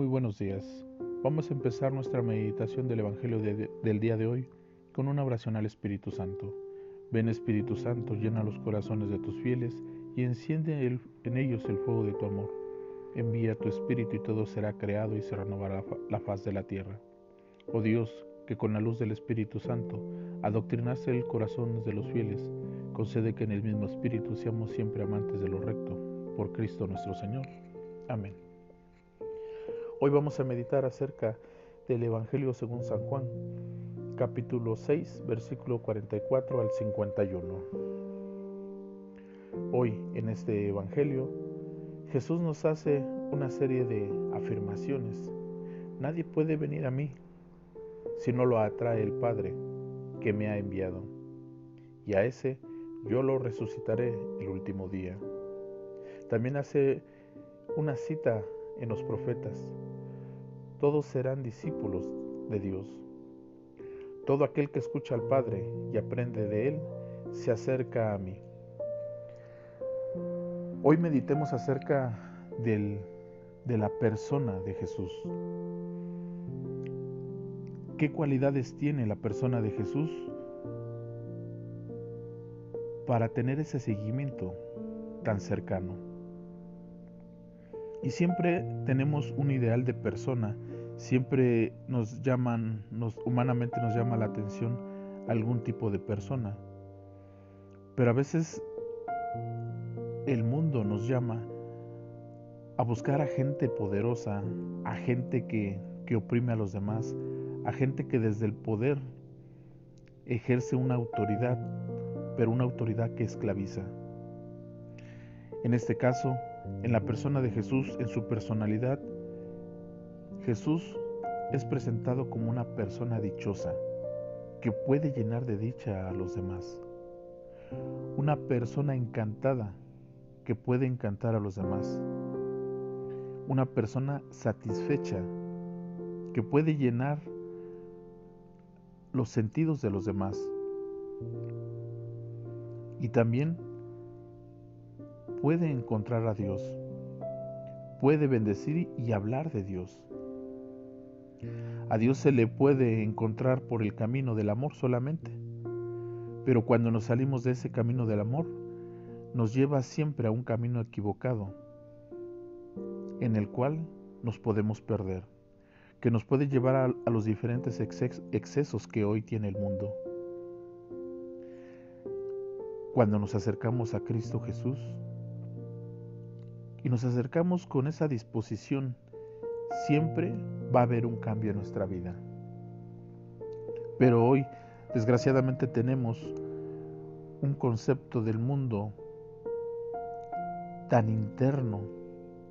Muy buenos días. Vamos a empezar nuestra meditación del Evangelio del día de hoy con una oración al Espíritu Santo. Ven Espíritu Santo, llena los corazones de tus fieles y enciende en ellos el fuego de tu amor. Envía tu Espíritu y todo será creado y se renovará la faz de la tierra. Oh Dios, que con la luz del Espíritu Santo adoctrinaste el corazón de los fieles, concede que en el mismo Espíritu seamos siempre amantes de lo recto. Por Cristo nuestro Señor. Amén. Hoy vamos a meditar acerca del Evangelio según San Juan, capítulo 6, versículo 44 al 51. Hoy en este Evangelio Jesús nos hace una serie de afirmaciones. Nadie puede venir a mí si no lo atrae el Padre que me ha enviado. Y a ese yo lo resucitaré el último día. También hace una cita en los profetas. Todos serán discípulos de Dios. Todo aquel que escucha al Padre y aprende de Él, se acerca a mí. Hoy meditemos acerca del, de la persona de Jesús. ¿Qué cualidades tiene la persona de Jesús para tener ese seguimiento tan cercano? Y siempre tenemos un ideal de persona, siempre nos llaman, nos, humanamente nos llama la atención algún tipo de persona. Pero a veces el mundo nos llama a buscar a gente poderosa, a gente que, que oprime a los demás, a gente que desde el poder ejerce una autoridad, pero una autoridad que esclaviza. En este caso, en la persona de Jesús, en su personalidad, Jesús es presentado como una persona dichosa que puede llenar de dicha a los demás. Una persona encantada que puede encantar a los demás. Una persona satisfecha que puede llenar los sentidos de los demás. Y también puede encontrar a Dios, puede bendecir y hablar de Dios. A Dios se le puede encontrar por el camino del amor solamente, pero cuando nos salimos de ese camino del amor, nos lleva siempre a un camino equivocado, en el cual nos podemos perder, que nos puede llevar a, los diferentes excesos que hoy tiene el mundo. Cuando nos acercamos a Cristo Jesús, y nos acercamos con esa disposición, siempre va a haber un cambio en nuestra vida. Pero hoy, desgraciadamente, tenemos un concepto del mundo tan interno,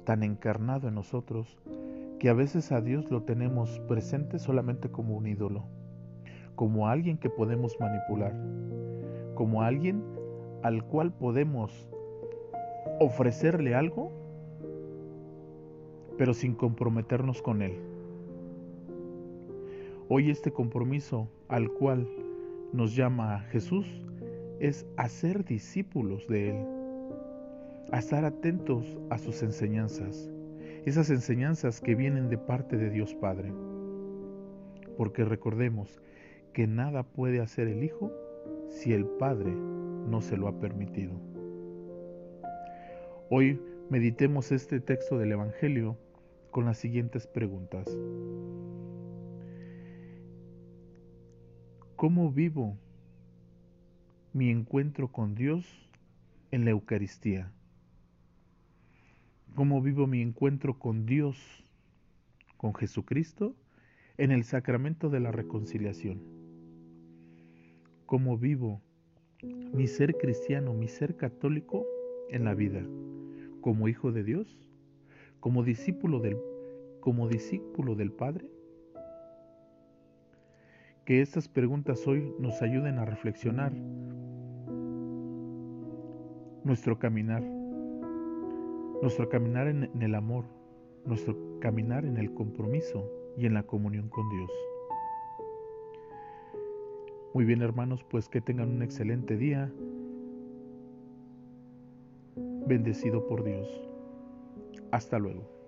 tan encarnado en nosotros, que a veces a Dios lo tenemos presente solamente como un ídolo, como alguien que podemos manipular, como alguien al cual podemos ofrecerle algo, pero sin comprometernos con Él. Hoy este compromiso al cual nos llama Jesús es hacer discípulos de Él, a estar atentos a sus enseñanzas, esas enseñanzas que vienen de parte de Dios Padre. Porque recordemos que nada puede hacer el Hijo si el Padre no se lo ha permitido. Hoy meditemos este texto del Evangelio con las siguientes preguntas. ¿Cómo vivo mi encuentro con Dios en la Eucaristía? ¿Cómo vivo mi encuentro con Dios, con Jesucristo, en el sacramento de la reconciliación? ¿Cómo vivo mi ser cristiano, mi ser católico en la vida? Como hijo de Dios, como discípulo del, como discípulo del Padre? Que estas preguntas hoy nos ayuden a reflexionar nuestro caminar, nuestro caminar en, en el amor, nuestro caminar en el compromiso y en la comunión con Dios. Muy bien hermanos, pues que tengan un excelente día bendecido por Dios. Hasta luego.